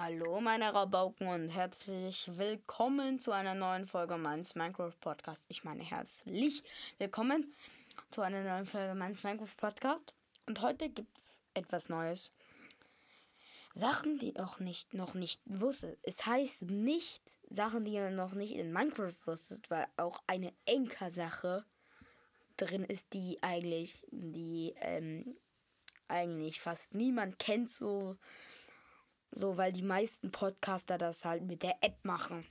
Hallo meine Rabauken und herzlich willkommen zu einer neuen Folge meines Minecraft Podcast. Ich meine herzlich willkommen zu einer neuen Folge meines Minecraft Podcast. Und heute gibt es etwas Neues. Sachen, die auch nicht, noch nicht wusstet. Es heißt nicht Sachen, die ihr noch nicht in Minecraft wusstet, weil auch eine Enker-Sache drin ist, die eigentlich, die ähm, eigentlich fast niemand kennt, so so, weil die meisten Podcaster das halt mit der App machen.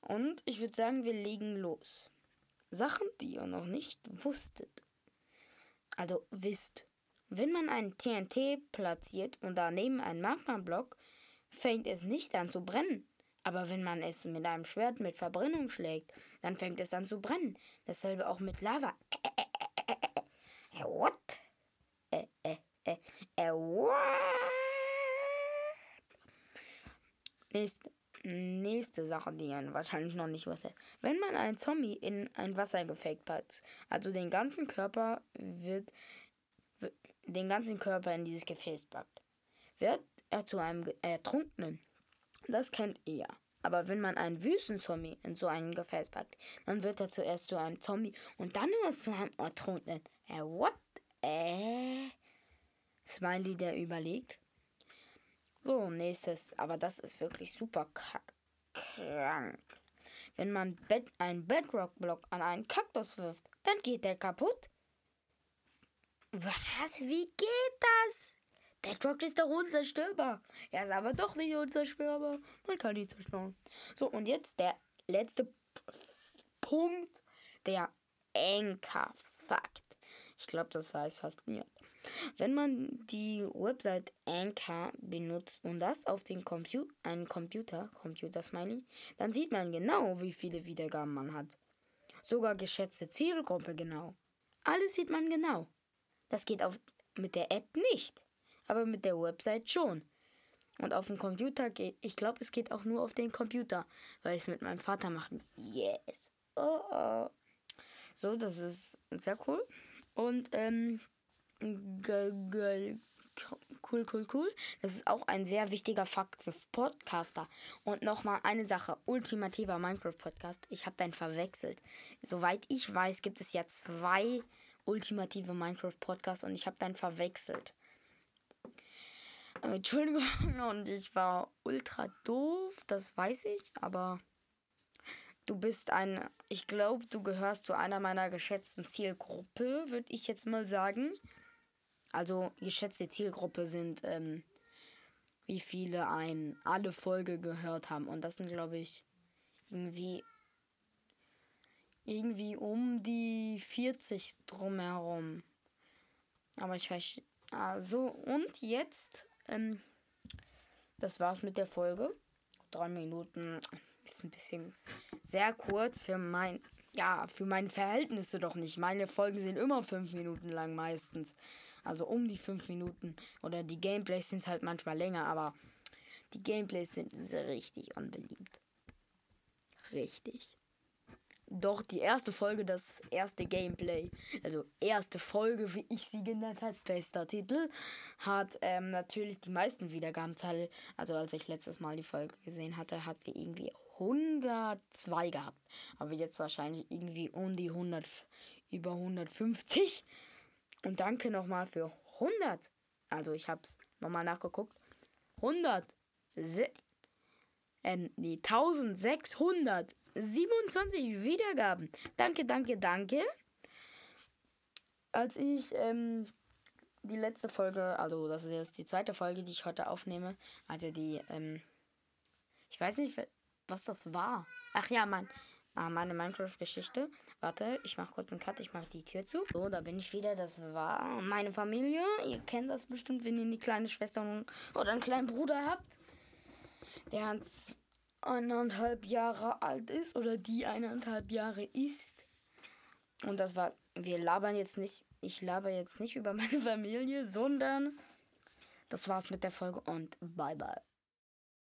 Und ich würde sagen, wir legen los. Sachen, die ihr noch nicht wusstet. Also wisst. Wenn man einen TNT platziert und daneben einen Magma-Block, fängt es nicht an zu brennen. Aber wenn man es mit einem Schwert mit Verbrennung schlägt, dann fängt es an zu brennen. Dasselbe auch mit Lava. Äh, äh, äh, what? Äh, äh, äh, äh, what? Nächste, nächste Sache, die ihr wahrscheinlich noch nicht wusstet. Wenn man einen Zombie in ein Wassergefäß packt, also den ganzen Körper wird, wird, den ganzen Körper in dieses Gefäß packt, wird er zu einem Ertrunkenen. Das kennt ihr. Aber wenn man einen Wüstenzombie in so ein Gefäß packt, dann wird er zuerst zu einem Zombie und dann erst zu einem Ertrunkenen. Äh, what? Äh? Smiley, der überlegt. So, nächstes. Aber das ist wirklich super krank. Wenn man Bed einen Bedrock-Block an einen Kaktus wirft, dann geht der kaputt. Was? Wie geht das? Bedrock ist doch unzerstörbar. Er ist aber doch nicht unzerstörbar. Man kann ihn zerstören. So, und jetzt der letzte Punkt. Der Anchor-Fakt. Ich glaube, das weiß fast niemand. Wenn man die Website Anchor benutzt und das auf den Compu einen Computer, Computer Smiley, dann sieht man genau, wie viele Wiedergaben man hat. Sogar geschätzte Zielgruppe genau. Alles sieht man genau. Das geht auf, mit der App nicht, aber mit der Website schon. Und auf dem Computer geht, ich glaube, es geht auch nur auf den Computer, weil ich es mit meinem Vater mache. Yes. Oh, oh. So, das ist sehr cool. Und ähm, cool, cool, cool. Das ist auch ein sehr wichtiger Fakt für Podcaster. Und nochmal eine Sache: ultimativer Minecraft-Podcast. Ich habe deinen verwechselt. Soweit ich weiß, gibt es ja zwei ultimative Minecraft-Podcasts und ich habe deinen verwechselt. Äh, Entschuldigung, und ich war ultra doof, das weiß ich, aber Du bist ein, ich glaube, du gehörst zu einer meiner geschätzten Zielgruppe, würde ich jetzt mal sagen. Also geschätzte Zielgruppe sind, ähm, wie viele ein alle Folge gehört haben. Und das sind, glaube ich, irgendwie irgendwie um die 40 drumherum. Aber ich weiß. Also, und jetzt, ähm, das war's mit der Folge. Drei Minuten ist ein bisschen sehr kurz für mein, ja, für meine Verhältnisse doch nicht. Meine Folgen sind immer fünf Minuten lang meistens. Also um die fünf Minuten. Oder die Gameplays sind halt manchmal länger, aber die Gameplays sind richtig unbeliebt. Richtig. Doch die erste Folge, das erste Gameplay, also erste Folge, wie ich sie genannt habe, bester Titel, hat ähm, natürlich die meisten Wiedergabenzahl. Also als ich letztes Mal die Folge gesehen hatte, hat sie irgendwie 102 gehabt. Aber jetzt wahrscheinlich irgendwie um die 100, über 150. Und danke nochmal für 100. Also ich habe es nochmal nachgeguckt. 100. Ähm, die 1600 27 Wiedergaben. Danke, danke, danke. Als ich ähm, die letzte Folge, also das ist jetzt die zweite Folge, die ich heute aufnehme, also die, ähm, ich weiß nicht, was das war. Ach ja, mein, ah, meine Minecraft-Geschichte. Warte, ich mache kurz einen Cut, ich mache die Tür zu. So, da bin ich wieder. Das war meine Familie. Ihr kennt das bestimmt, wenn ihr eine kleine Schwester oder einen kleinen Bruder habt. Der eineinhalb Jahre alt ist oder die eineinhalb Jahre ist. Und das war, wir labern jetzt nicht, ich laber jetzt nicht über meine Familie, sondern das war's mit der Folge und bye bye.